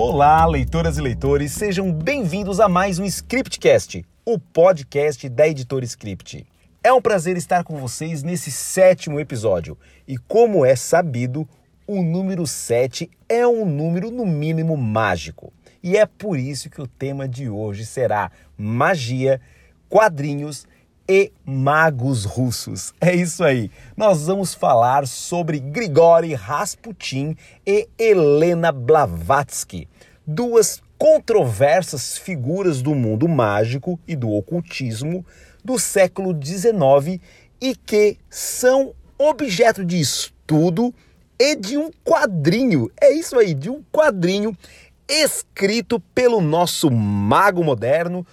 Olá, leitoras e leitores, sejam bem-vindos a mais um Scriptcast, o podcast da Editora Script. É um prazer estar com vocês nesse sétimo episódio e, como é sabido, o número 7 é um número no mínimo mágico. E é por isso que o tema de hoje será magia, quadrinhos e magos russos. É isso aí. Nós vamos falar sobre Grigori Rasputin e Helena Blavatsky, duas controversas figuras do mundo mágico e do ocultismo do século XIX e que são objeto de estudo e de um quadrinho. É isso aí, de um quadrinho escrito pelo nosso mago moderno,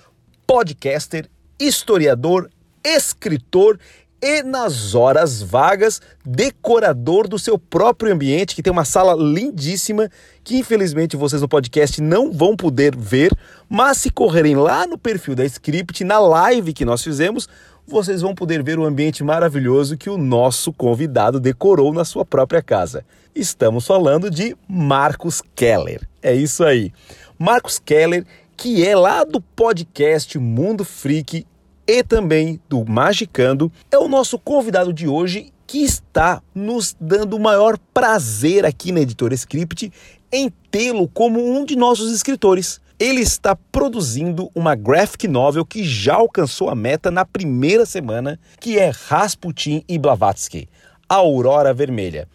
podcaster, historiador escritor e nas horas vagas, decorador do seu próprio ambiente, que tem uma sala lindíssima, que infelizmente vocês no podcast não vão poder ver, mas se correrem lá no perfil da Script, na live que nós fizemos, vocês vão poder ver o ambiente maravilhoso que o nosso convidado decorou na sua própria casa. Estamos falando de Marcos Keller. É isso aí. Marcos Keller, que é lá do podcast Mundo Freak e também do Magicando, é o nosso convidado de hoje que está nos dando o maior prazer aqui na Editora Script em tê-lo como um de nossos escritores. Ele está produzindo uma graphic novel que já alcançou a meta na primeira semana, que é Rasputin e Blavatsky, a Aurora Vermelha,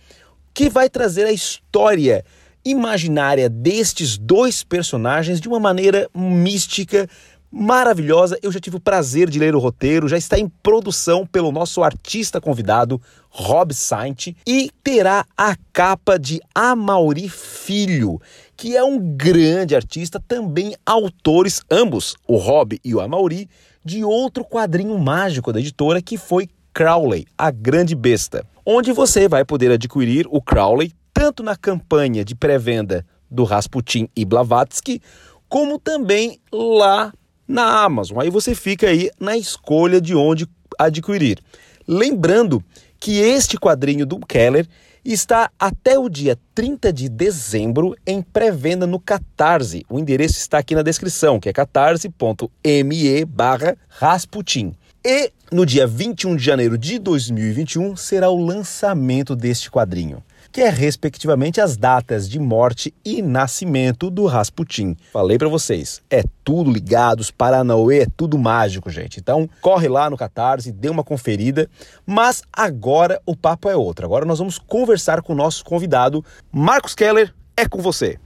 que vai trazer a história imaginária destes dois personagens de uma maneira mística, maravilhosa. Eu já tive o prazer de ler o roteiro, já está em produção pelo nosso artista convidado, Rob Saint, e terá a capa de Amauri Filho, que é um grande artista, também autores, ambos, o Rob e o Amauri, de outro quadrinho mágico da editora que foi Crowley, a Grande Besta, onde você vai poder adquirir o Crowley tanto na campanha de pré-venda do Rasputin e Blavatsky, como também lá na Amazon. Aí você fica aí na escolha de onde adquirir. Lembrando que este quadrinho do Keller está até o dia 30 de dezembro em pré-venda no Catarse. O endereço está aqui na descrição, que é catarse.me barra Rasputin. E no dia 21 de janeiro de 2021 será o lançamento deste quadrinho que é respectivamente as datas de morte e nascimento do Rasputin. Falei para vocês, é tudo ligado, os Paranauê, é tudo mágico, gente. Então, corre lá no Catarse, dê uma conferida. Mas agora o papo é outro. Agora nós vamos conversar com o nosso convidado, Marcos Keller. É com você.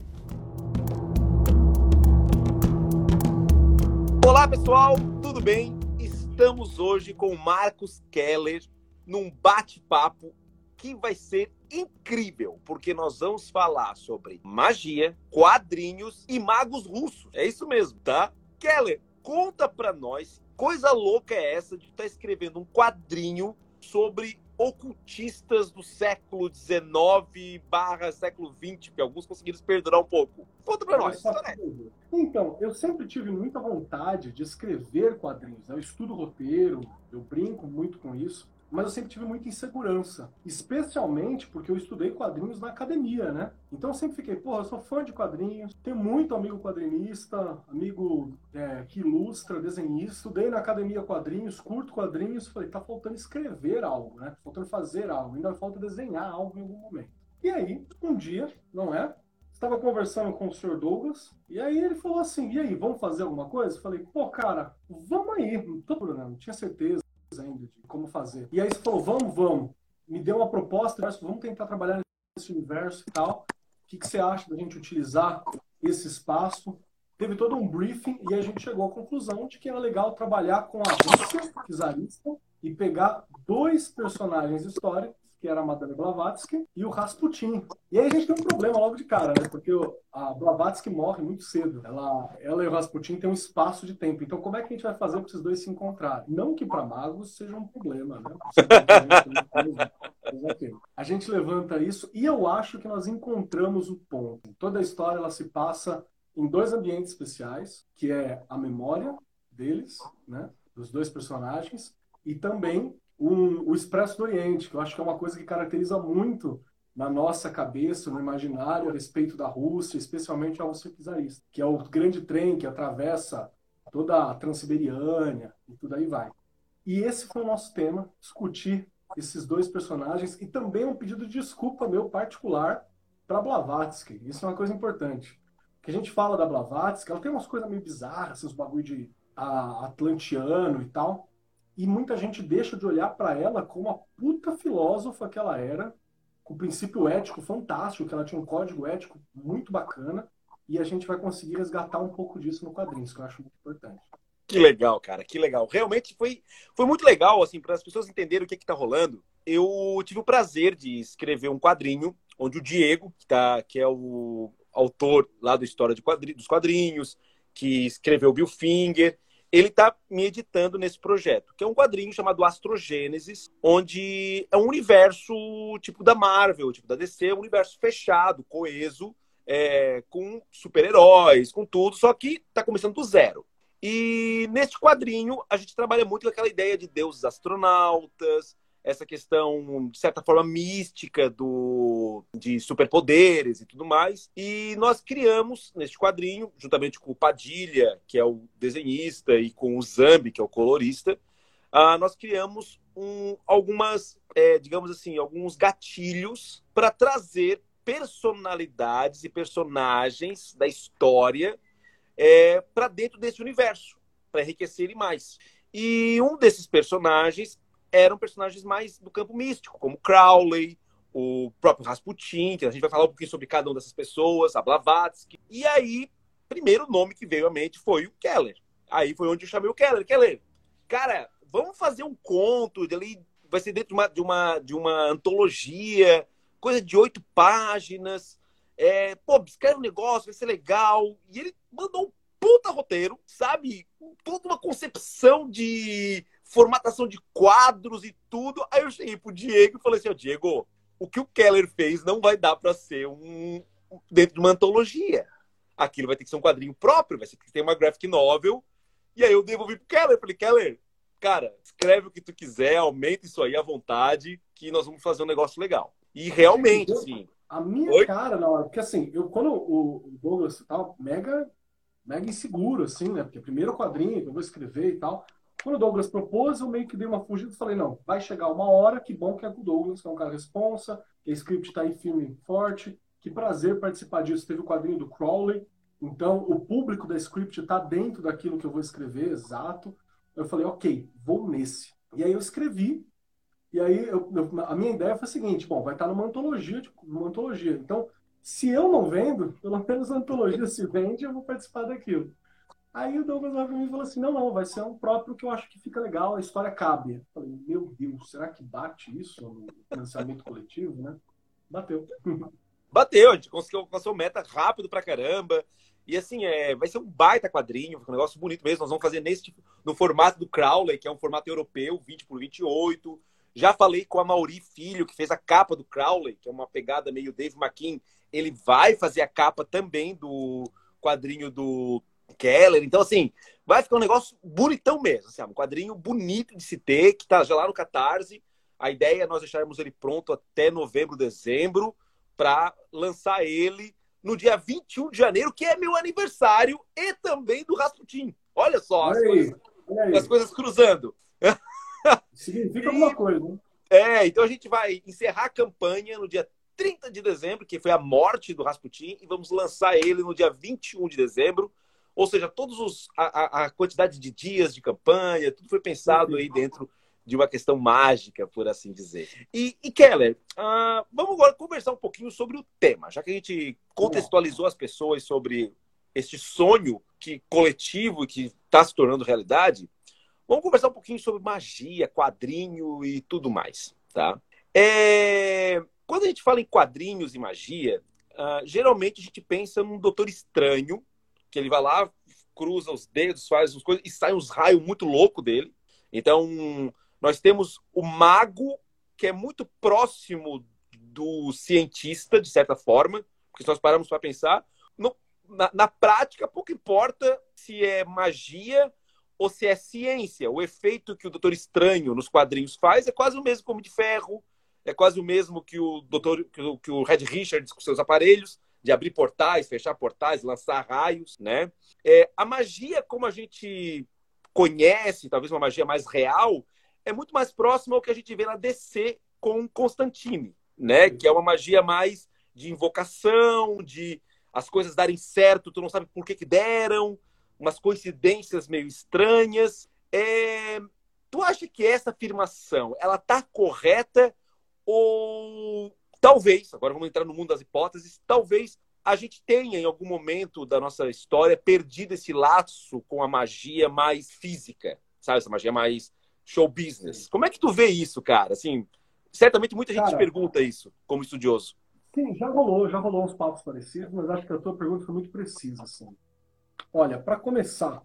Olá, pessoal, tudo bem? Estamos hoje com Marcos Keller num bate-papo que vai ser incrível, porque nós vamos falar sobre magia, quadrinhos e magos russos. É isso mesmo, tá? Keller, conta pra nós, coisa louca é essa de estar tá escrevendo um quadrinho sobre ocultistas do século XIX barra século XX, porque alguns conseguiram se perdurar um pouco. Conta pra nós. Então, eu sempre tive muita vontade de escrever quadrinhos. Né? Eu estudo roteiro, eu brinco muito com isso mas eu sempre tive muita insegurança, especialmente porque eu estudei quadrinhos na academia, né? Então eu sempre fiquei, porra, eu sou fã de quadrinhos, tenho muito amigo quadrinista, amigo é, que ilustra, desenhista, estudei na academia quadrinhos, curto quadrinhos, falei, tá faltando escrever algo, né? Faltando fazer algo, ainda falta desenhar algo em algum momento. E aí, um dia, não é? Estava conversando com o Sr. Douglas, e aí ele falou assim: e aí, vamos fazer alguma coisa? Eu falei, pô, cara, vamos aí, não tô não tinha certeza ainda de como fazer. E aí você falou, vamos, vamos. Me deu uma proposta, vamos tentar trabalhar nesse universo e tal. O que, que você acha da gente utilizar esse espaço? Teve todo um briefing e a gente chegou à conclusão de que era legal trabalhar com a Rússia czarista e pegar dois personagens históricos que era a Madame Blavatsky, e o Rasputin. E aí a gente tem um problema logo de cara, né? Porque a Blavatsky morre muito cedo. Ela, ela e o Rasputin têm um espaço de tempo. Então, como é que a gente vai fazer para esses dois se encontrarem? Não que para magos seja um problema, né? A gente levanta isso e eu acho que nós encontramos o ponto. Toda a história ela se passa em dois ambientes especiais, que é a memória deles, né? Dos dois personagens, e também um, o Expresso do Oriente, que eu acho que é uma coisa que caracteriza muito na nossa cabeça, no imaginário, a respeito da Rússia, especialmente a Rússia czarista, que é o grande trem que atravessa toda a Transiberiânia e tudo aí vai. E esse foi o nosso tema, discutir esses dois personagens e também um pedido de desculpa meu particular para Blavatsky. Isso é uma coisa importante. Que a gente fala da Blavatsky, ela tem umas coisas meio bizarras, esses bagulho de a, atlantiano e tal. E muita gente deixa de olhar para ela como a puta filósofa que ela era, com princípio ético fantástico, que ela tinha um código ético muito bacana. E a gente vai conseguir resgatar um pouco disso no quadrinho, que eu acho muito importante. Que legal, cara, que legal. Realmente foi, foi muito legal, assim, para as pessoas entenderem o que está rolando. Eu tive o prazer de escrever um quadrinho onde o Diego, que, tá, que é o autor lá da história quadri, dos quadrinhos, que escreveu Bill Finger, ele está me editando nesse projeto, que é um quadrinho chamado Astrogênesis, onde é um universo tipo da Marvel, tipo da DC, um universo fechado, coeso, é, com super-heróis, com tudo, só que está começando do zero. E neste quadrinho a gente trabalha muito com aquela ideia de deuses astronautas, essa questão, de certa forma, mística do, de superpoderes e tudo mais. E nós criamos, neste quadrinho, juntamente com o Padilha, que é o desenhista, e com o Zambi, que é o colorista, uh, nós criamos um, algumas, é, digamos assim, alguns gatilhos para trazer personalidades e personagens da história é, para dentro desse universo, para enriquecer ele mais. E um desses personagens eram personagens mais do campo místico, como Crowley, o próprio Rasputin, a gente vai falar um pouquinho sobre cada uma dessas pessoas, a Blavatsky. E aí, primeiro nome que veio à mente foi o Keller. Aí foi onde eu chamei o Keller. Keller, cara, vamos fazer um conto, ali vai ser dentro de uma, de uma, de uma antologia, coisa de oito páginas. É, pô, escreve um negócio, vai ser legal. E ele mandou um puta roteiro, sabe? Toda uma concepção de formatação de quadros e tudo. Aí eu cheguei pro Diego e falei assim: Ó, oh, Diego, o que o Keller fez não vai dar para ser um dentro de uma antologia. Aquilo vai ter que ser um quadrinho próprio, vai ter que ter uma graphic novel. E aí eu devolvi pro Keller. Falei, Keller, cara, escreve o que tu quiser, aumenta isso aí à vontade, que nós vamos fazer um negócio legal. E realmente, sim. A minha Oi? cara na hora, porque assim, eu quando o Douglas tal, mega, mega inseguro, assim, né? Porque primeiro quadrinho que eu vou escrever e tal. Quando o Douglas propôs, eu meio que dei uma fugida e falei, não, vai chegar uma hora, que bom que é com o Douglas, que é um cara responsa, que a script tá em filme forte, que prazer participar disso. Teve o quadrinho do Crowley, então o público da script tá dentro daquilo que eu vou escrever, exato. Eu falei, ok, vou nesse. E aí eu escrevi, e aí eu, eu, a minha ideia foi a seguinte: bom, vai estar numa antologia, numa antologia. Então, se eu não vendo, pelo menos a antologia se vende, eu vou participar daquilo. Aí o Douglas vai para mim e falou assim: não, não, vai ser um próprio que eu acho que fica legal, a história cabe. Eu falei, meu Deus, será que bate isso no financiamento coletivo, né? Bateu. Bateu, a gente conseguiu alcançar meta rápido pra caramba. E assim, é, vai ser um baita quadrinho, um negócio bonito mesmo. Nós vamos fazer nesse tipo, no formato do Crowley, que é um formato europeu, 20 por 28. Já falei com a Mauri Filho, que fez a capa do Crowley, que é uma pegada meio Dave McKean. Ele vai fazer a capa também do quadrinho do Keller. Então, assim, vai ficar um negócio bonitão mesmo. Assim, um quadrinho bonito de se ter, que tá já lá no Catarse. A ideia é nós deixarmos ele pronto até novembro, dezembro, para lançar ele no dia 21 de janeiro, que é meu aniversário, e também do Rasputin. Olha só, olha as, aí, coisas, as coisas cruzando. Significa alguma coisa, né? É, então a gente vai encerrar a campanha no dia 30 de dezembro, que foi a morte do Rasputin, e vamos lançar ele no dia 21 de dezembro. Ou seja, todos os a, a quantidade de dias de campanha, tudo foi pensado aí dentro de uma questão mágica, por assim dizer. E, e Keller, uh, vamos agora conversar um pouquinho sobre o tema, já que a gente contextualizou as pessoas sobre este sonho que coletivo que está se tornando realidade. Vamos conversar um pouquinho sobre magia, quadrinho e tudo mais, tá? É... Quando a gente fala em quadrinhos e magia, uh, geralmente a gente pensa num doutor estranho, que ele vai lá, cruza os dedos, faz as coisas e sai uns raios muito louco dele. Então, nós temos o mago, que é muito próximo do cientista, de certa forma, porque se nós paramos para pensar, no, na, na prática, pouco importa se é magia ou se é ciência. O efeito que o Doutor Estranho nos quadrinhos faz é quase o mesmo como de ferro, é quase o mesmo que o doutor, que o, que o Red Richards com seus aparelhos, de abrir portais, fechar portais, lançar raios, né? É, a magia, como a gente conhece, talvez uma magia mais real, é muito mais próxima ao que a gente vê na DC com Constantine, né? Que é uma magia mais de invocação, de as coisas darem certo, tu não sabe por que, que deram, umas coincidências meio estranhas. É... Tu acha que essa afirmação ela tá correta ou talvez, agora vamos entrar no mundo das hipóteses, talvez a gente tenha em algum momento da nossa história perdido esse laço com a magia mais física, sabe, essa magia mais show business. Como é que tu vê isso, cara? Assim, certamente muita gente cara, pergunta isso como estudioso. Sim, já rolou, já rolou uns papos parecidos, mas acho que a tua pergunta foi muito precisa, assim. Olha, para começar,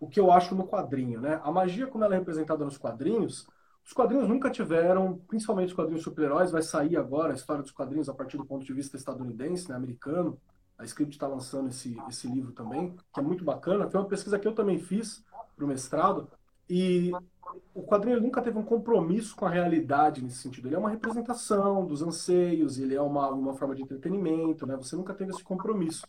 o que eu acho no quadrinho, né? A magia como ela é representada nos quadrinhos, os quadrinhos nunca tiveram, principalmente os quadrinhos super-heróis, vai sair agora a história dos quadrinhos a partir do ponto de vista estadunidense, né, americano. A Script está lançando esse, esse livro também, que é muito bacana. Foi uma pesquisa que eu também fiz para o mestrado, e o quadrinho nunca teve um compromisso com a realidade nesse sentido. Ele é uma representação dos anseios, ele é uma, uma forma de entretenimento, né? Você nunca teve esse compromisso.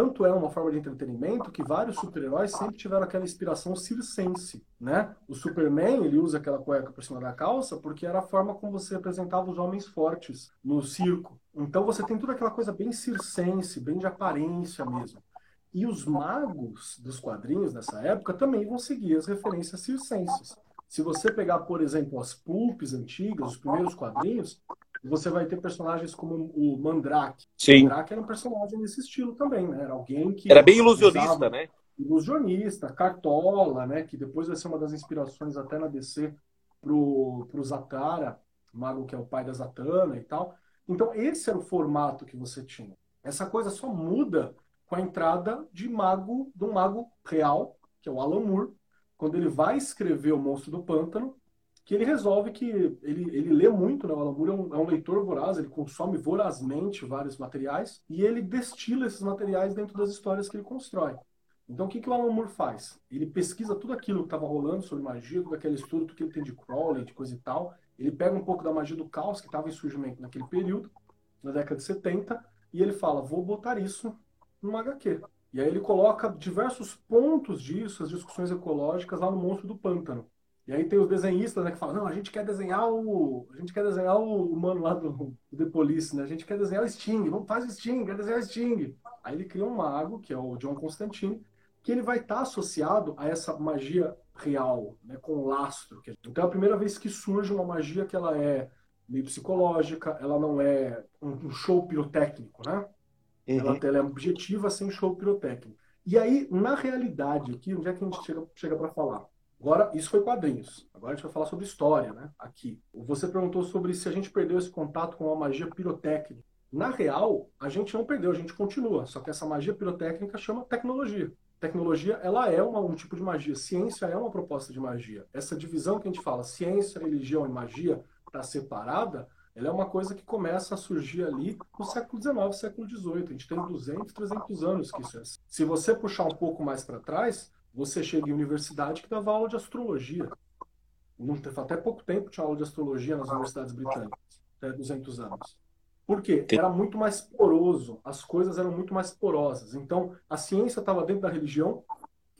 Tanto é uma forma de entretenimento que vários super-heróis sempre tiveram aquela inspiração circense, né? O Superman, ele usa aquela cueca por cima da calça porque era a forma como você representava os homens fortes no circo. Então você tem toda aquela coisa bem circense, bem de aparência mesmo. E os magos dos quadrinhos dessa época também vão seguir as referências circenses. Se você pegar, por exemplo, as pulps antigas, os primeiros quadrinhos, você vai ter personagens como o Mandrake. Sim. O Mandrake era um personagem nesse estilo também, né? Era alguém que. Era bem ilusionista, né? Ilusionista, Cartola, né? Que depois vai ser uma das inspirações até na DC pro, pro Zatara, o mago que é o pai da Zatanna e tal. Então, esse era o formato que você tinha. Essa coisa só muda com a entrada de mago, de um mago real, que é o Alan Moore, quando ele vai escrever O Monstro do Pântano, que ele resolve que ele, ele lê muito, né? o Alan é um, é um, leitor voraz, ele consome vorazmente vários materiais e ele destila esses materiais dentro das histórias que ele constrói. Então, o que, que o Alan Moore faz? Ele pesquisa tudo aquilo que estava rolando sobre magia, todo aquele estudo, tudo que ele tem de Crowley, de coisa e tal. Ele pega um pouco da magia do caos que estava em surgimento naquele período, na década de 70, e ele fala: vou botar isso numa HQ. E aí ele coloca diversos pontos disso, as discussões ecológicas, lá no Monstro do Pântano. E aí tem os desenhistas né, que falam, não, a gente quer desenhar o. A gente quer desenhar o, o mano lá do, do The Police, né? A gente quer desenhar o Sting, vamos fazer o Sting, quer desenhar o Sting. Aí ele cria um mago, que é o John Constantine, que ele vai estar tá associado a essa magia real, né, com lastro. Então é a primeira vez que surge uma magia que ela é meio psicológica, ela não é um show pirotécnico, né? Uhum. Ela, ela, é objetiva sem show pirotécnico. E aí, na realidade, aqui, onde é que a gente chega, chega para falar? Agora, isso foi quadrinhos. Agora a gente vai falar sobre história, né? Aqui. Você perguntou sobre se a gente perdeu esse contato com a magia pirotécnica. Na real, a gente não perdeu, a gente continua. Só que essa magia pirotécnica chama tecnologia. Tecnologia, ela é uma, um tipo de magia. Ciência é uma proposta de magia. Essa divisão que a gente fala, ciência, religião e magia, está separada, ela é uma coisa que começa a surgir ali no século XIX, século XVIII. A gente tem 200, 300 anos que isso é. Assim. Se você puxar um pouco mais para trás, você chega em universidade que dava aula de astrologia. Até pouco tempo tinha aula de astrologia nas universidades britânicas, até 200 anos. Por quê? Era muito mais poroso, as coisas eram muito mais porosas. Então, a ciência estava dentro da religião,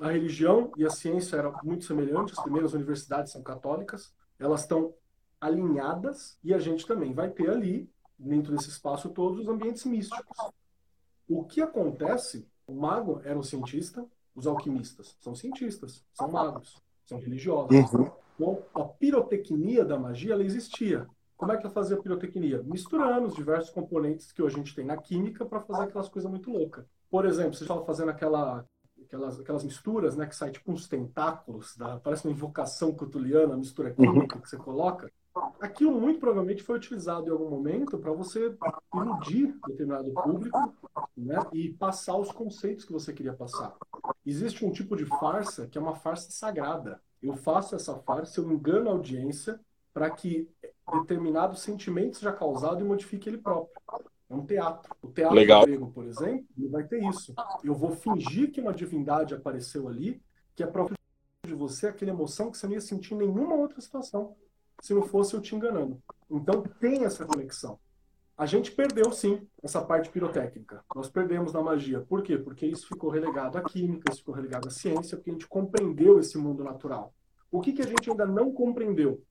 a religião e a ciência eram muito semelhantes, as primeiras universidades são católicas, elas estão alinhadas e a gente também vai ter ali, dentro desse espaço todo, os ambientes místicos. O que acontece? O mago era um cientista, os alquimistas são cientistas, são magos, são religiosos. Uhum. Então, a pirotecnia da magia ela existia. Como é que ela fazia a pirotecnia? Misturando os diversos componentes que hoje a gente tem na química para fazer aquelas coisas muito loucas. Por exemplo, você estava fazendo aquela, aquelas, aquelas misturas, né, que sai tipo uns tentáculos, da, parece uma invocação cutuliana, mistura química uhum. que você coloca. Aquilo muito provavelmente foi utilizado em algum momento para você iludir determinado público né, e passar os conceitos que você queria passar. Existe um tipo de farsa que é uma farsa sagrada. Eu faço essa farsa, eu engano a audiência para que determinados sentimentos seja causado e modifique ele próprio. É um teatro. O teatro Legal. grego, por exemplo, vai ter isso. Eu vou fingir que uma divindade apareceu ali, que é próprio de você aquela emoção que você não ia sentir em nenhuma outra situação. Se não fosse eu te enganando. Então tem essa conexão. A gente perdeu sim essa parte pirotécnica. Nós perdemos na magia. Por quê? Porque isso ficou relegado à química, isso ficou relegado à ciência, porque a gente compreendeu esse mundo natural. O que, que a gente ainda não compreendeu?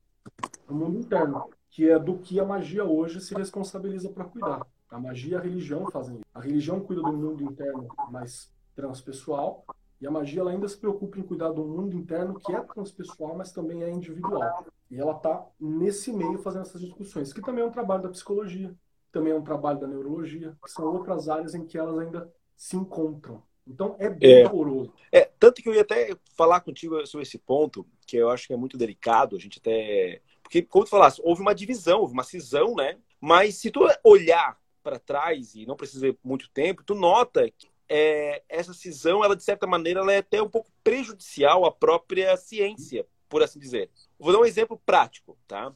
O mundo interno, que é do que a magia hoje se responsabiliza para cuidar. A magia e a religião fazem isso. A religião cuida do mundo interno mais transpessoal, e a magia ainda se preocupa em cuidar do mundo interno que é transpessoal, mas também é individual. E ela está nesse meio fazendo essas discussões, que também é um trabalho da psicologia, também é um trabalho da neurologia, que são outras áreas em que elas ainda se encontram. Então é bem é, poroso. É, tanto que eu ia até falar contigo sobre esse ponto, que eu acho que é muito delicado, a gente até. Porque, como tu falaste, houve uma divisão, houve uma cisão, né? Mas se tu olhar para trás, e não precisa ver muito tempo, tu nota que é, essa cisão, ela de certa maneira, ela é até um pouco prejudicial à própria ciência, por assim dizer. Vou dar um exemplo prático, tá?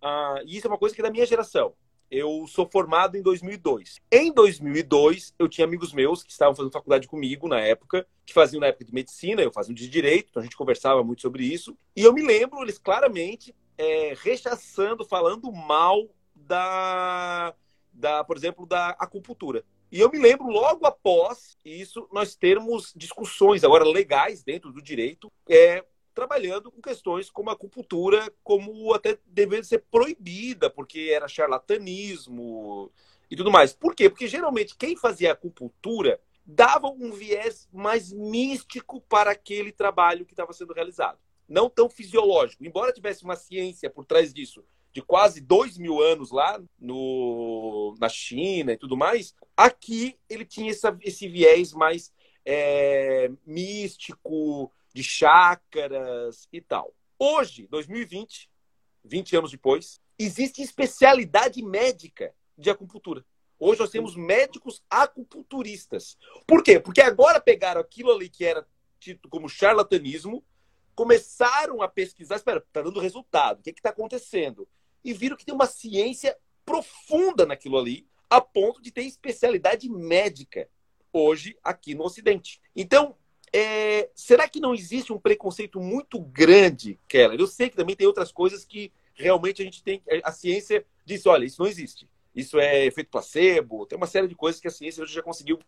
Ah, e isso é uma coisa que é da minha geração. Eu sou formado em 2002. Em 2002, eu tinha amigos meus que estavam fazendo faculdade comigo na época, que faziam na época de medicina, eu fazia de direito, então a gente conversava muito sobre isso. E eu me lembro eles claramente é, rechaçando, falando mal da, da, por exemplo, da acupuntura. E eu me lembro logo após isso nós termos discussões agora legais dentro do direito, é, trabalhando com questões como a acupuntura, como até deveria ser proibida, porque era charlatanismo e tudo mais. Por quê? Porque geralmente quem fazia acupuntura dava um viés mais místico para aquele trabalho que estava sendo realizado. Não tão fisiológico. Embora tivesse uma ciência por trás disso, de quase dois mil anos lá no, na China e tudo mais, aqui ele tinha essa, esse viés mais é, místico, de chácaras e tal. Hoje, 2020, 20 anos depois, existe especialidade médica de acupuntura. Hoje nós temos médicos acupunturistas. Por quê? Porque agora pegaram aquilo ali que era tido como charlatanismo, começaram a pesquisar, espera, está dando resultado, o que está acontecendo? E viram que tem uma ciência profunda naquilo ali, a ponto de ter especialidade médica hoje aqui no Ocidente. Então, é, será que não existe um preconceito muito grande, Keller? Eu sei que também tem outras coisas que realmente a gente tem. A ciência diz: olha, isso não existe. Isso é efeito placebo, tem uma série de coisas que a ciência hoje já conseguiu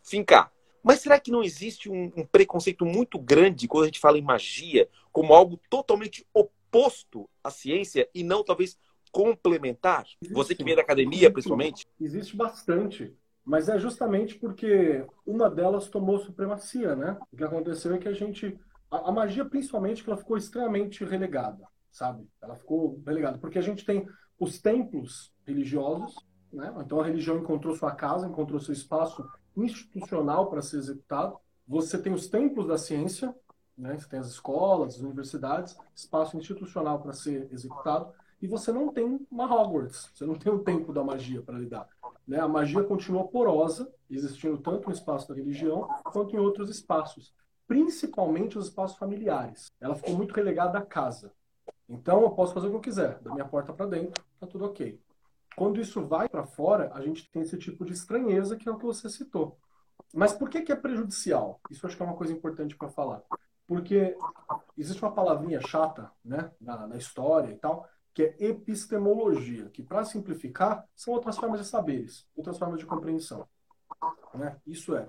fincar. Mas será que não existe um, um preconceito muito grande quando a gente fala em magia como algo totalmente oposto à ciência e não talvez complementar? Existe. Você que vem da academia, existe. principalmente? Existe bastante. Mas é justamente porque uma delas tomou supremacia, né? O que aconteceu é que a gente. A, a magia, principalmente, que ela ficou extremamente relegada, sabe? Ela ficou relegada. Porque a gente tem os templos religiosos, né? Então a religião encontrou sua casa, encontrou seu espaço institucional para ser executado. Você tem os templos da ciência, né? Você tem as escolas, as universidades, espaço institucional para ser executado e você não tem uma Hogwarts, você não tem o tempo da magia para lidar. Né? A magia continua porosa, existindo tanto no espaço da religião quanto em outros espaços, principalmente os espaços familiares. Ela ficou muito relegada à casa. Então eu posso fazer o que eu quiser, da minha porta para dentro, tá tudo ok. Quando isso vai para fora, a gente tem esse tipo de estranheza que é o que você citou. Mas por que, que é prejudicial? Isso acho que é uma coisa importante para falar. Porque existe uma palavrinha chata né, na, na história e tal, que é epistemologia, que, para simplificar, são outras formas de saberes, outras formas de compreensão. Né? Isso é.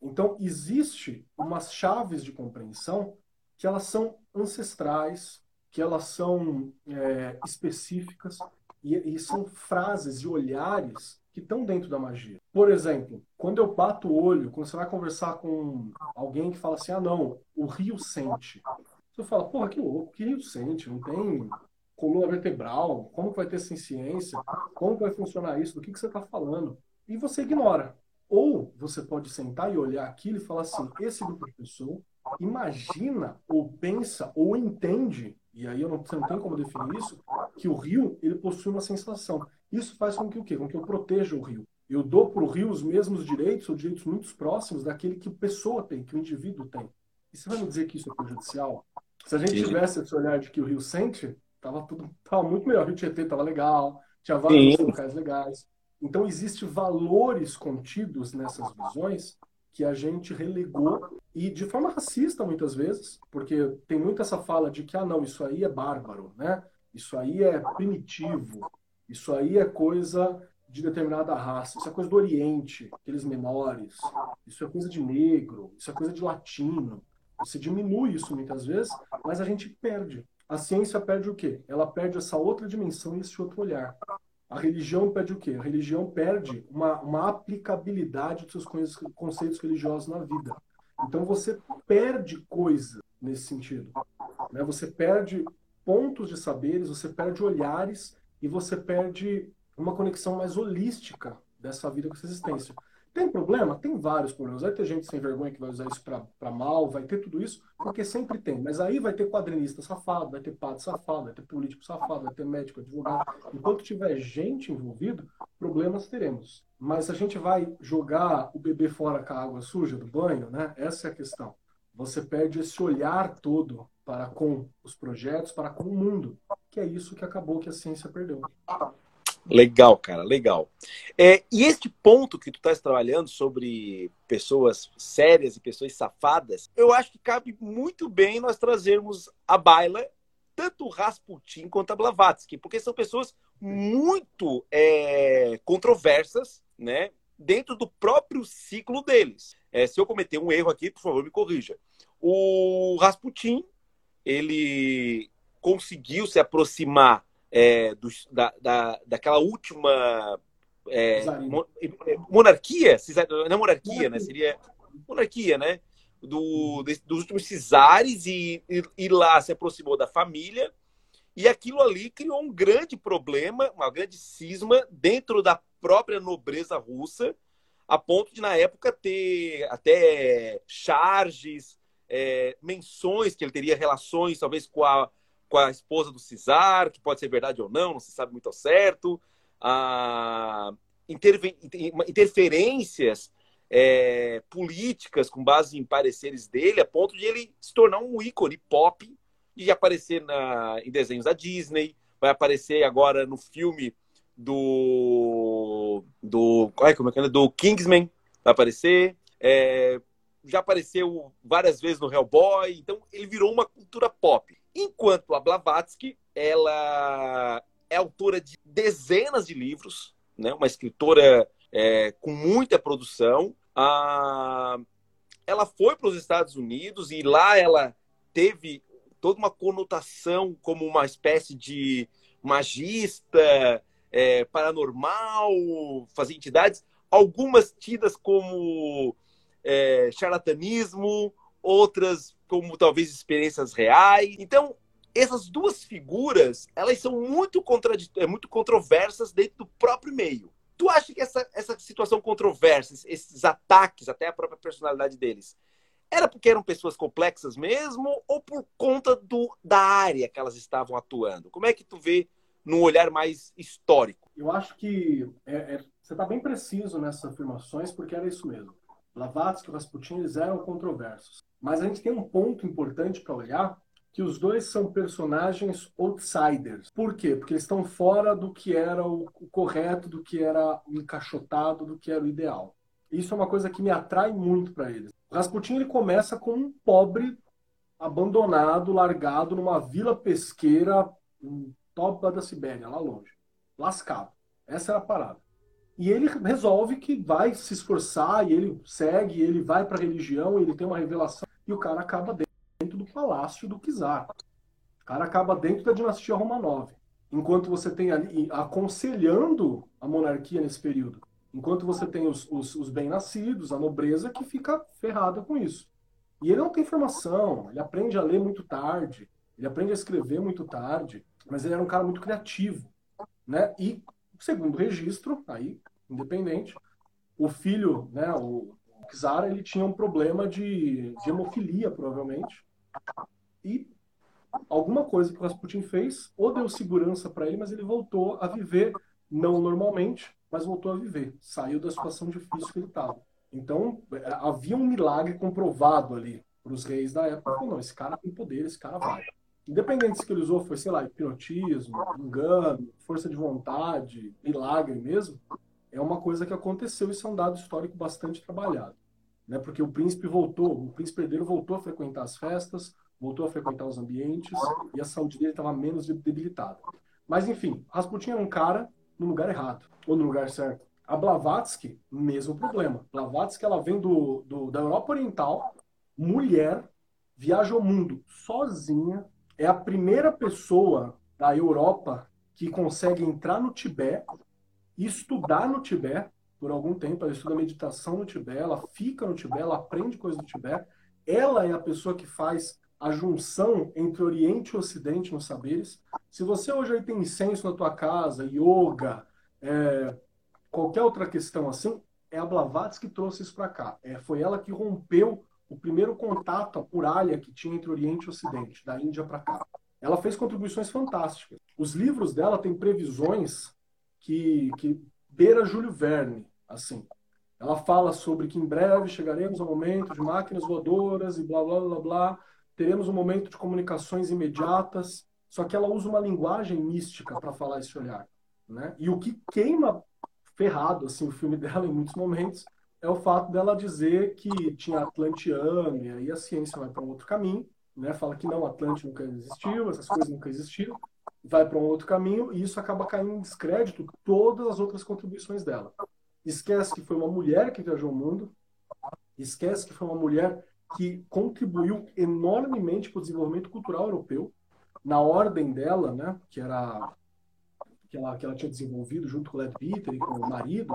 Então, existe umas chaves de compreensão que elas são ancestrais, que elas são é, específicas, e, e são frases e olhares que estão dentro da magia. Por exemplo, quando eu bato o olho, quando você vai conversar com alguém que fala assim, ah não, o rio sente. Você fala, porra, que louco, que rio sente? Não tem coluna vertebral, como vai ter sem ciência, como vai funcionar isso, do que, que você está falando. E você ignora. Ou você pode sentar e olhar aquilo e falar assim, esse grupo de pessoas imagina, ou pensa, ou entende, e aí eu não, você não tem como definir isso, que o rio ele possui uma sensação. Isso faz com que o quê? Com que eu proteja o rio. Eu dou para o rio os mesmos direitos, ou direitos muito próximos daquele que a pessoa tem, que o indivíduo tem. E você vai me dizer que isso é prejudicial? Se a gente tivesse esse olhar de que o rio sente, Tava tudo tava muito melhor. O Rio Tietê tava legal, tinha vários Sim. locais legais. Então, existem valores contidos nessas visões que a gente relegou e de forma racista muitas vezes, porque tem muito essa fala de que, ah, não, isso aí é bárbaro, né? Isso aí é primitivo. Isso aí é coisa de determinada raça. Isso é coisa do Oriente, aqueles menores. Isso é coisa de negro. Isso é coisa de latino. Você diminui isso muitas vezes, mas a gente perde. A ciência perde o quê? Ela perde essa outra dimensão e esse outro olhar. A religião perde o quê? A religião perde uma, uma aplicabilidade dos seus conceitos religiosos na vida. Então você perde coisa nesse sentido. Né? Você perde pontos de saberes, você perde olhares e você perde uma conexão mais holística dessa vida com essa existência. Tem problema? Tem vários problemas. Vai ter gente sem vergonha que vai usar isso para mal, vai ter tudo isso, porque sempre tem. Mas aí vai ter quadrinista safado, vai ter padre safado, vai ter político safado, vai ter médico, advogado. Enquanto tiver gente envolvida, problemas teremos. Mas a gente vai jogar o bebê fora com a água suja do banho, né? Essa é a questão. Você perde esse olhar todo para com os projetos, para com o mundo, que é isso que acabou que a ciência perdeu. Legal, cara, legal. É, e este ponto que tu estás trabalhando sobre pessoas sérias e pessoas safadas, eu acho que cabe muito bem nós trazermos a baila tanto o Rasputin quanto a Blavatsky, porque são pessoas muito é, controversas, né, dentro do próprio ciclo deles. É, se eu cometer um erro aqui, por favor, me corrija. O Rasputin, ele conseguiu se aproximar é, da, da, daquela última é, monarquia, não é monarquia, né? Seria monarquia, né? Do, dos últimos cisares e, e, e, lá se aproximou da família e aquilo ali criou um grande problema, uma grande cisma dentro da própria nobreza russa, a ponto de na época ter até charges, é, menções que ele teria relações talvez com a com a esposa do Cesar, que pode ser verdade ou não, não se sabe muito ao certo. Ah, interferências é, políticas com base em pareceres dele, a ponto de ele se tornar um ícone pop e aparecer na, em desenhos da Disney, vai aparecer agora no filme do do ai, como é que é? do Kingsman vai aparecer é, já apareceu várias vezes no Hellboy então ele virou uma cultura pop Enquanto a Blavatsky, ela é autora de dezenas de livros, né? uma escritora é, com muita produção. Ah, ela foi para os Estados Unidos e lá ela teve toda uma conotação como uma espécie de magista, é, paranormal, fazia entidades, algumas tidas como é, charlatanismo, outras como talvez experiências reais. Então, essas duas figuras, elas são muito, contraditórias, muito controversas dentro do próprio meio. Tu acha que essa, essa situação controversa, esses ataques, até a própria personalidade deles, era porque eram pessoas complexas mesmo ou por conta do, da área que elas estavam atuando? Como é que tu vê num olhar mais histórico? Eu acho que é, é, você está bem preciso nessas afirmações, porque era isso mesmo. Blavatsky e Rasputin eles eram controversos. Mas a gente tem um ponto importante para olhar, que os dois são personagens outsiders. Por quê? Porque eles estão fora do que era o correto, do que era o encaixotado, do que era o ideal. Isso é uma coisa que me atrai muito para eles. O Rasputin ele começa com um pobre abandonado, largado numa vila pesqueira em topa da Sibéria, lá longe. Lascado. Essa era a parada. E ele resolve que vai se esforçar, e ele segue, ele vai para a religião, ele tem uma revelação, e o cara acaba dentro do palácio do czar. O cara acaba dentro da dinastia Romanov. Enquanto você tem ali, aconselhando a monarquia nesse período. Enquanto você tem os, os, os bem-nascidos, a nobreza que fica ferrada com isso. E ele não tem formação, ele aprende a ler muito tarde, ele aprende a escrever muito tarde, mas ele era um cara muito criativo. Né? E segundo registro, aí, independente, o filho, né, o, o ele tinha um problema de, de hemofilia, provavelmente. E alguma coisa que o Rasputin fez, ou deu segurança para ele, mas ele voltou a viver, não normalmente, mas voltou a viver. Saiu da situação difícil que ele estava. Então, é, havia um milagre comprovado ali para os reis da época. Não, esse cara tem poder, esse cara vai. Independente se que ele usou foi, sei lá, hipnotismo, engano, força de vontade, milagre mesmo, é uma coisa que aconteceu. Isso é um dado histórico bastante trabalhado. Né? Porque o príncipe voltou, o príncipe herdeiro voltou a frequentar as festas, voltou a frequentar os ambientes e a saúde dele estava menos debilitada. Mas enfim, Rasputin era um cara no lugar errado, ou no lugar certo. A Blavatsky, mesmo problema. Blavatsky, ela vem do, do, da Europa Oriental, mulher, viaja ao mundo sozinha, é a primeira pessoa da Europa que consegue entrar no Tibete e estudar no Tibete por algum tempo. Ela estuda meditação no Tibete, ela fica no Tibete, ela aprende coisas do Tibete. Ela é a pessoa que faz a junção entre Oriente e Ocidente nos saberes. Se você hoje tem incenso na tua casa, yoga, é, qualquer outra questão assim, é a Blavatsky que trouxe isso para cá. É, foi ela que rompeu o primeiro contato, a muralha que tinha entre Oriente e Ocidente, da Índia para cá. Ela fez contribuições fantásticas. Os livros dela têm previsões que, que beira Júlio Verne, assim. Ela fala sobre que em breve chegaremos ao momento de máquinas voadoras e blá blá blá blá, teremos um momento de comunicações imediatas, só que ela usa uma linguagem mística para falar esse olhar, né? E o que queima ferrado assim o filme dela em muitos momentos é o fato dela dizer que tinha Atlanteano e aí a ciência vai para um outro caminho, né? Fala que não, Atlante nunca existiu, essas coisas nunca existiram, vai para um outro caminho e isso acaba caindo em descrédito todas as outras contribuições dela. Esquece que foi uma mulher que viajou o mundo, esquece que foi uma mulher que contribuiu enormemente para o desenvolvimento cultural europeu, na ordem dela, né, que era que ela, que ela tinha desenvolvido junto com o Leadbeater e com o marido,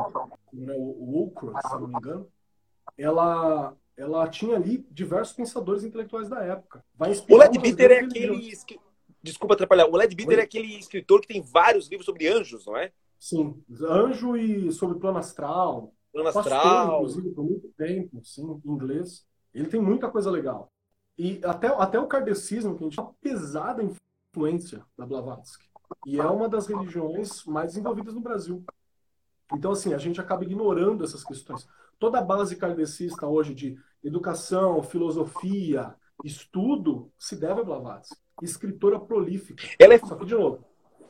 né, o, o se não me engano, ela, ela tinha ali diversos pensadores intelectuais da época. o Leadbeater é aquele... Desculpa atrapalhar. O Leadbeater é aquele escritor que tem vários livros sobre anjos, não é? Sim. Anjo e sobre plano astral. Plano astral. Pastor, inclusive, por muito tempo, sim, em inglês. Ele tem muita coisa legal. E até, até o kardecismo, que a gente tem uma pesada influência da Blavatsky. E é uma das religiões mais envolvidas no Brasil. Então, assim, a gente acaba ignorando essas questões. Toda a base kardecista hoje de educação, filosofia, estudo, se deve a Blavatsky. Escritora prolífica. Ela é, de novo,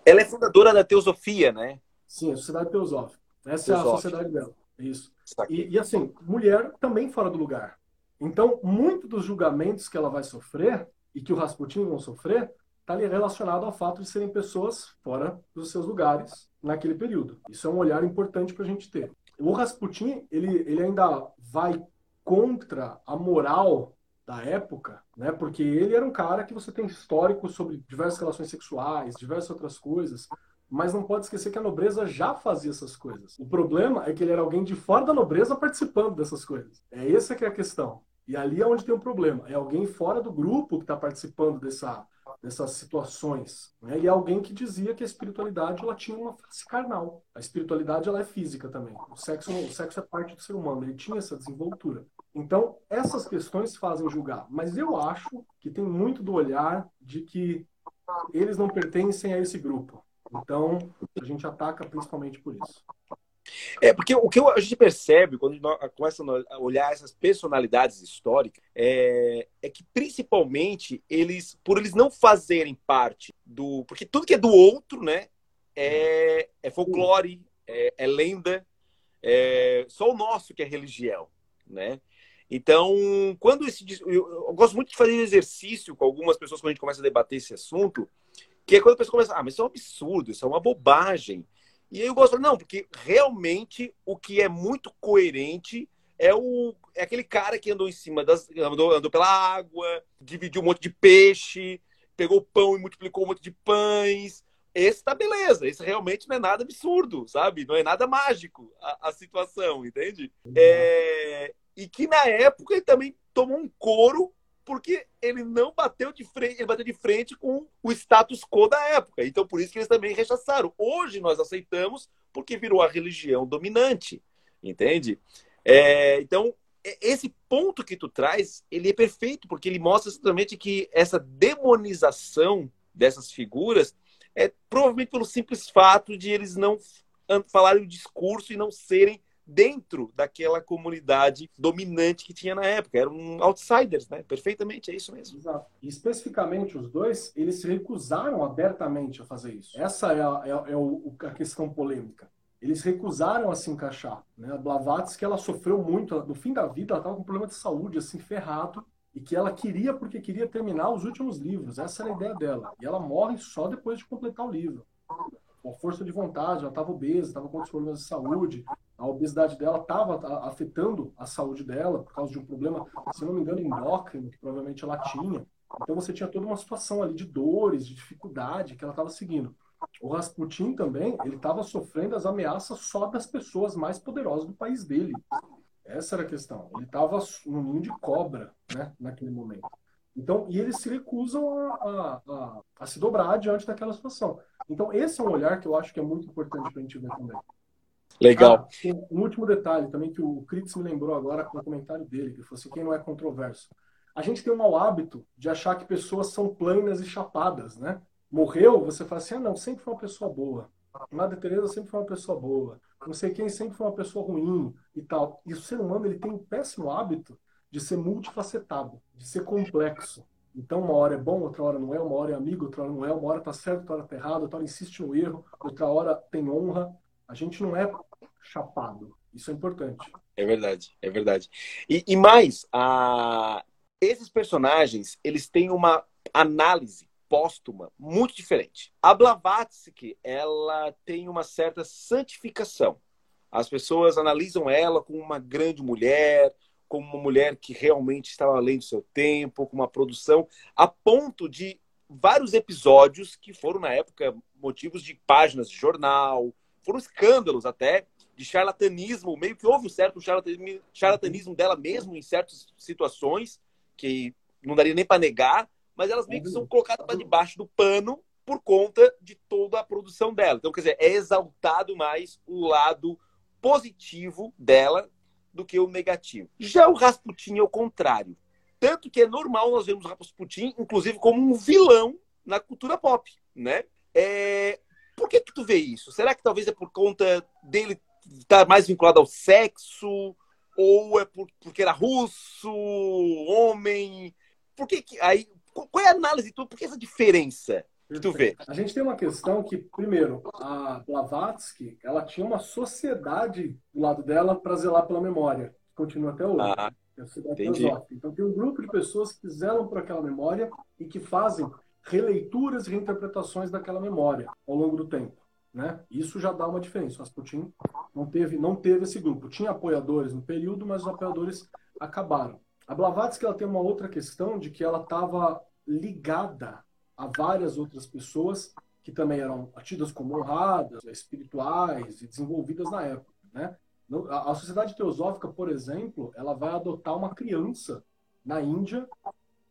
ela é fundadora da Teosofia, né? Sim, a Sociedade Teosófica. Essa Teosófica. é a sociedade dela. Isso. E, e, assim, mulher também fora do lugar. Então, muito dos julgamentos que ela vai sofrer e que o Rasputin vão sofrer está relacionado ao fato de serem pessoas fora dos seus lugares naquele período. Isso é um olhar importante para a gente ter. O Rasputin, ele, ele ainda vai contra a moral da época, né? Porque ele era um cara que você tem histórico sobre diversas relações sexuais, diversas outras coisas, mas não pode esquecer que a nobreza já fazia essas coisas. O problema é que ele era alguém de fora da nobreza participando dessas coisas. É essa que é a questão. E ali é onde tem um problema. É alguém fora do grupo que está participando dessa, dessas situações. Né? E alguém que dizia que a espiritualidade ela tinha uma face carnal. A espiritualidade ela é física também. O sexo, o sexo é parte do ser humano. Ele tinha essa desenvoltura. Então, essas questões fazem julgar. Mas eu acho que tem muito do olhar de que eles não pertencem a esse grupo. Então, a gente ataca principalmente por isso. É, porque o que a gente percebe quando começa a olhar essas personalidades históricas é, é, que, principalmente, eles, por eles não fazerem parte do. Porque tudo que é do outro, né, é, é folclore, é, é lenda, é só o nosso que é religião, né? Então, quando esse. Eu, eu gosto muito de fazer exercício com algumas pessoas quando a gente começa a debater esse assunto, que é quando a pessoa começa, ah, mas isso é um absurdo, isso é uma bobagem. E aí eu gosto, não, porque realmente o que é muito coerente é, o, é aquele cara que andou em cima das. Andou, andou pela água, dividiu um monte de peixe, pegou pão e multiplicou um monte de pães. Esse tá beleza, esse realmente não é nada absurdo, sabe? Não é nada mágico a, a situação, entende? É, e que na época ele também tomou um couro porque ele não bateu de frente, ele bateu de frente com o status quo da época. Então, por isso que eles também rechaçaram. Hoje nós aceitamos porque virou a religião dominante, entende? É, então, esse ponto que tu traz, ele é perfeito, porque ele mostra exatamente que essa demonização dessas figuras é provavelmente pelo simples fato de eles não falarem o discurso e não serem dentro daquela comunidade dominante que tinha na época. Eram outsiders, né? Perfeitamente, é isso mesmo. Exato. E especificamente os dois, eles se recusaram abertamente a fazer isso. Essa é a, é é a questão polêmica. Eles recusaram a se encaixar. Né? A Blavatsky, ela sofreu muito. No fim da vida, ela estava com problema de saúde, assim, ferrado. e que ela queria porque queria terminar os últimos livros. Essa era a ideia dela. E ela morre só depois de completar o livro. Com força de vontade, ela estava obesa, estava com outros problemas de saúde. A obesidade dela estava afetando a saúde dela por causa de um problema, se não me engano, endócrino, que provavelmente ela tinha. Então você tinha toda uma situação ali de dores, de dificuldade que ela estava seguindo. O Rasputin também, ele estava sofrendo as ameaças só das pessoas mais poderosas do país dele. Essa era a questão. Ele estava no ninho de cobra, né, naquele momento. Então, e eles se recusam a, a, a, a, se dobrar diante daquela situação. Então, esse é um olhar que eu acho que é muito importante para a gente ver também. Legal. Ah, um último detalhe também que o Critz me lembrou agora com o comentário dele, que falou assim, quem não é controverso. A gente tem um mau hábito de achar que pessoas são planas e chapadas, né? Morreu, você fala assim, ah, não, sempre foi uma pessoa boa. Madre Teresa sempre foi uma pessoa boa. Não sei quem sempre foi uma pessoa ruim e tal. E o ser humano ele tem um péssimo hábito de ser multifacetado, de ser complexo. Então, uma hora é bom, outra hora não é, uma hora é amigo, outra hora não é, uma hora tá certo, outra hora tá errado, outra hora insiste no erro, outra hora tem honra. A gente não é chapado. Isso é importante. É verdade, é verdade. E, e mais, a... esses personagens, eles têm uma análise póstuma muito diferente. A Blavatsky, ela tem uma certa santificação. As pessoas analisam ela como uma grande mulher, como uma mulher que realmente estava além do seu tempo, com uma produção a ponto de vários episódios que foram na época motivos de páginas de jornal, foram escândalos até de charlatanismo, meio que houve um certo charlatanismo dela mesmo em certas situações que não daria nem para negar, mas elas meio que são colocadas para debaixo do pano por conta de toda a produção dela. Então, quer dizer, é exaltado mais o lado positivo dela do que o negativo. Já o Rasputin é o contrário. Tanto que é normal nós vermos o Rasputin, inclusive, como um vilão na cultura pop, né? É... Por que, que tu vê isso? Será que talvez é por conta dele estar mais vinculado ao sexo? Ou é por, porque era russo, homem? Por que, que aí qual é a análise tu? Por que essa diferença que tu vê? A gente tem uma questão que, primeiro, a Blavatsky, ela tinha uma sociedade do lado dela para zelar pela memória, que continua até hoje. Ah, é a sociedade entendi. Então tem um grupo de pessoas que zelam por aquela memória e que fazem releituras e reinterpretações daquela memória ao longo do tempo. Né? Isso já dá uma diferença. O Rasputin não teve, não teve esse grupo. Tinha apoiadores no período, mas os apoiadores acabaram. A Blavatsky ela tem uma outra questão de que ela estava ligada a várias outras pessoas que também eram tidas como honradas, espirituais e desenvolvidas na época. Né? A sociedade teosófica, por exemplo, ela vai adotar uma criança na Índia,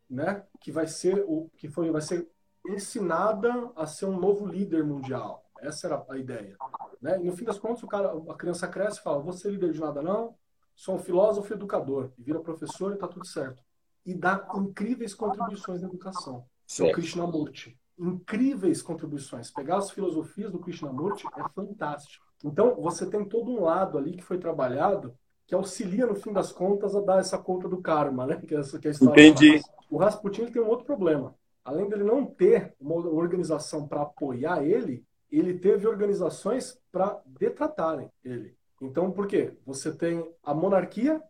né, que vai ser o que foi vai ser ensinada a ser um novo líder mundial. Essa era a ideia. Né? E no fim das contas, o cara, a criança cresce e fala: "Vou ser líder de nada não, sou um filósofo e educador, e vira professor e está tudo certo. E dá incríveis contribuições na educação. É o Krishnamurti. Incríveis contribuições. Pegar as filosofias do Krishnamurti é fantástico. Então, você tem todo um lado ali que foi trabalhado que auxilia, no fim das contas, a dar essa conta do karma, né? Que é, essa, que é a história Entendi. O Rasputin tem um outro problema. Além dele não ter uma organização para apoiar ele, ele teve organizações para detratarem ele. Então, por quê? Você tem a monarquia,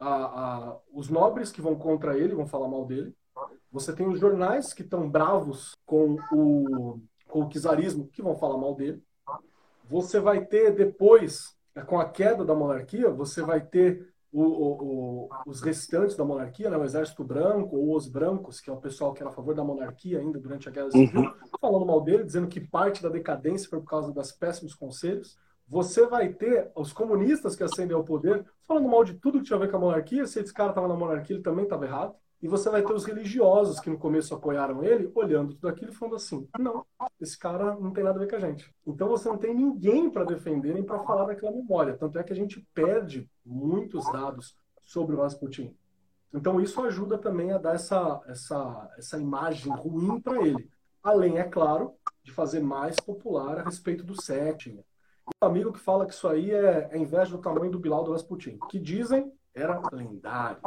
a, a, os nobres que vão contra ele, vão falar mal dele. Você tem os jornais que estão bravos com o, com o czarismo, que vão falar mal dele. Você vai ter depois, com a queda da monarquia, você vai ter o, o, os restantes da monarquia, né, o exército branco ou os brancos, que é o pessoal que era a favor da monarquia ainda durante a guerra civil, uhum. falando mal dele, dizendo que parte da decadência foi por causa das péssimos conselhos você vai ter os comunistas que ascendem ao poder falando mal de tudo que tinha a ver com a monarquia. Se esse cara estava na monarquia, ele também estava errado. E você vai ter os religiosos que no começo apoiaram ele, olhando tudo aquilo e falando assim: não, esse cara não tem nada a ver com a gente. Então você não tem ninguém para defender nem para falar daquela memória. Tanto é que a gente perde muitos dados sobre o Rasputin. Então isso ajuda também a dar essa, essa, essa imagem ruim para ele. Além, é claro, de fazer mais popular a respeito do setting, um amigo que fala que isso aí é, é inveja do tamanho do Bilal do Rasputin, que dizem era lendário.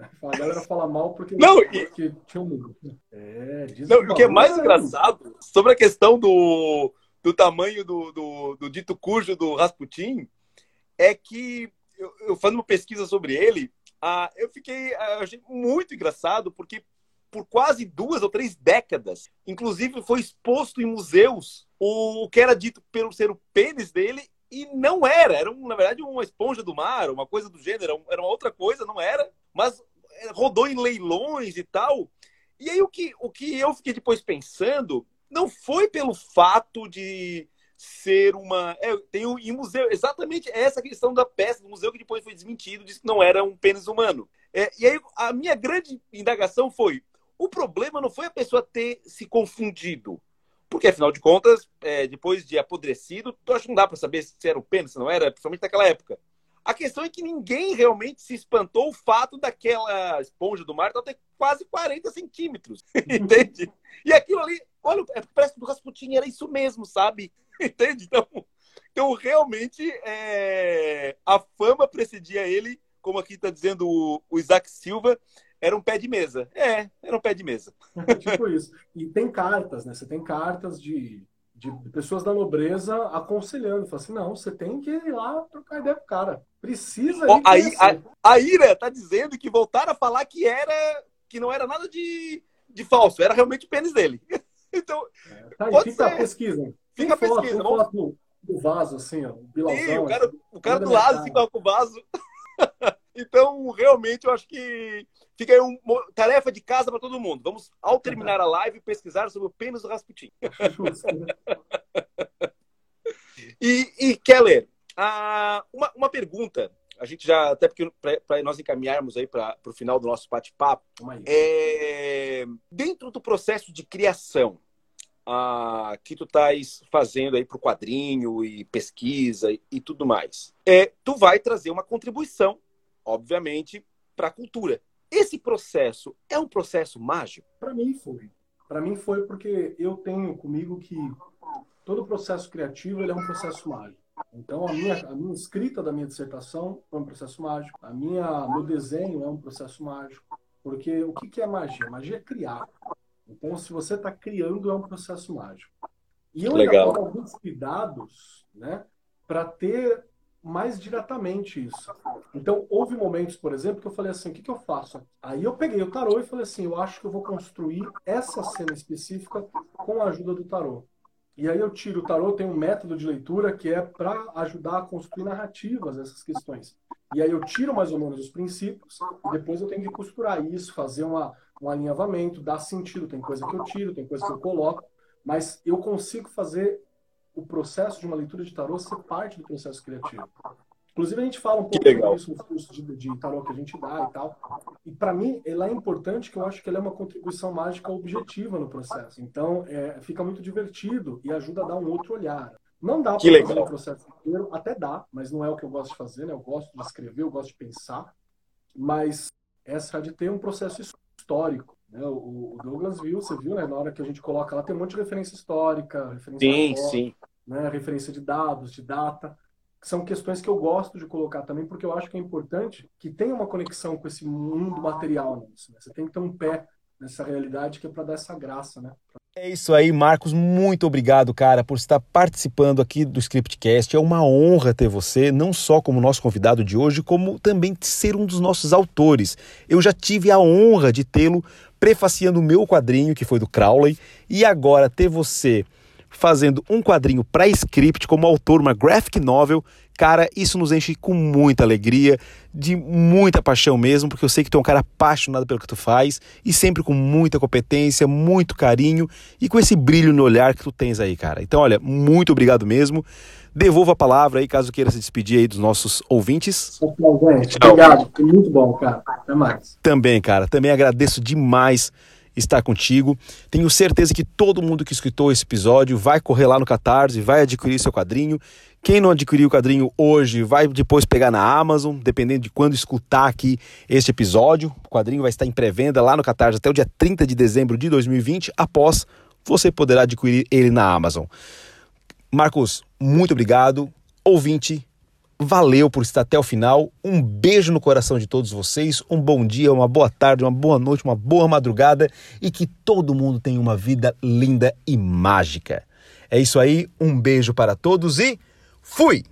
A galera fala mal porque, não, porque e... tinha um. É, não, o que é mais engraçado sobre a questão do, do tamanho do, do, do dito cujo do Rasputin é que, eu, eu fazendo uma pesquisa sobre ele, ah, eu fiquei ah, achei muito engraçado, porque por quase duas ou três décadas, inclusive foi exposto em museus o que era dito pelo ser o pênis dele e não era. Era, na verdade, uma esponja do mar, uma coisa do gênero, era uma outra coisa, não era. Mas eh, rodou em leilões e tal. E aí o que, o que eu fiquei depois pensando não foi pelo fato de ser uma. É, tem um, em museu, exatamente essa questão da peça do museu que depois foi desmentido, disse que não era um pênis humano. É, e aí a minha grande indagação foi: o problema não foi a pessoa ter se confundido. Porque, afinal de contas, é, depois de apodrecido, tu acha que não dá para saber se era o pênis, se não era, principalmente naquela época. A questão é que ninguém realmente se espantou o fato daquela esponja do mar ter quase 40 centímetros, entende? E aquilo ali, olha, é, parece que o Rasputin era isso mesmo, sabe? Entende? Então, então realmente, é, a fama precedia ele, como aqui está dizendo o, o Isaac Silva, era um pé de mesa. É, era um pé de mesa. tipo isso. E tem cartas, né? Você tem cartas de, de pessoas da nobreza aconselhando. Fala assim, não, você tem que ir lá trocar ideia com o cara. Precisa oh, aí, a, a Ira tá dizendo que voltaram a falar que era que não era nada de, de falso, era realmente o pênis dele. então, é, tá aí, fica ser. a pesquisa. Fica a pesquisa. Tem foto do, do vaso, assim, ó, o Sim, o cara, assim, o cara do lado, assim, com o vaso. então, realmente, eu acho que Fica aí uma tarefa de casa para todo mundo. Vamos, ao terminar a live, pesquisar sobre o pênis do Rasputin. e, e, Keller, ah, uma, uma pergunta. A gente já, até porque para nós encaminharmos aí para o final do nosso bate-papo, é, dentro do processo de criação ah, que tu estás fazendo aí para o quadrinho e pesquisa e, e tudo mais, é, tu vai trazer uma contribuição, obviamente, para a cultura. Esse processo é um processo mágico? Para mim foi. Para mim foi porque eu tenho comigo que todo processo criativo é um processo mágico. Então a minha, a minha escrita da minha dissertação foi um processo mágico. A minha meu desenho é um processo mágico. Porque o que, que é magia? Magia é criar. Então se você está criando é um processo mágico. E eu Legal. ainda alguns cuidados, né, para ter mais diretamente isso. Então, houve momentos, por exemplo, que eu falei assim: o que, que eu faço? Aí eu peguei o tarô e falei assim: eu acho que eu vou construir essa cena específica com a ajuda do tarô. E aí eu tiro o tarô, tem um método de leitura que é para ajudar a construir narrativas dessas questões. E aí eu tiro mais ou menos os princípios, depois eu tenho que costurar isso, fazer uma, um alinhavamento, dar sentido. Tem coisa que eu tiro, tem coisa que eu coloco, mas eu consigo fazer o processo de uma leitura de tarô ser parte do processo criativo. Inclusive, a gente fala um pouco sobre isso no curso de, de tarô que a gente dá e tal. E, para mim, ela é importante, que eu acho que ela é uma contribuição mágica objetiva no processo. Então, é, fica muito divertido e ajuda a dar um outro olhar. Não dá para fazer o processo inteiro, até dá, mas não é o que eu gosto de fazer, né? Eu gosto de escrever, eu gosto de pensar. Mas essa de ter um processo histórico. Né? O, Douglas viu, você viu, né? Na hora que a gente coloca lá, tem um monte de referência histórica, referência sim, foto, sim. Né? referência de dados, de data. Que são questões que eu gosto de colocar também, porque eu acho que é importante que tenha uma conexão com esse mundo material. Né? Você tem que ter um pé nessa realidade que é para dar essa graça, né? É isso aí, Marcos. Muito obrigado, cara, por estar participando aqui do Scriptcast. É uma honra ter você, não só como nosso convidado de hoje, como também ser um dos nossos autores. Eu já tive a honra de tê-lo prefaciando o meu quadrinho, que foi do Crowley, e agora ter você fazendo um quadrinho para script como autor, uma graphic novel, cara, isso nos enche com muita alegria, de muita paixão mesmo, porque eu sei que tu é um cara apaixonado pelo que tu faz e sempre com muita competência, muito carinho e com esse brilho no olhar que tu tens aí, cara. Então, olha, muito obrigado mesmo. Devolvo a palavra aí, caso queira se despedir aí dos nossos ouvintes. Obrigado, foi muito bom, cara. Até mais. Também, cara, também agradeço demais estar contigo. Tenho certeza que todo mundo que escutou esse episódio vai correr lá no Catarse, vai adquirir seu quadrinho. Quem não adquiriu o quadrinho hoje vai depois pegar na Amazon, dependendo de quando escutar aqui este episódio. O quadrinho vai estar em pré-venda lá no Catarse até o dia 30 de dezembro de 2020. Após, você poderá adquirir ele na Amazon. Marcos, muito obrigado. Ouvinte, valeu por estar até o final. Um beijo no coração de todos vocês. Um bom dia, uma boa tarde, uma boa noite, uma boa madrugada e que todo mundo tenha uma vida linda e mágica. É isso aí, um beijo para todos e fui!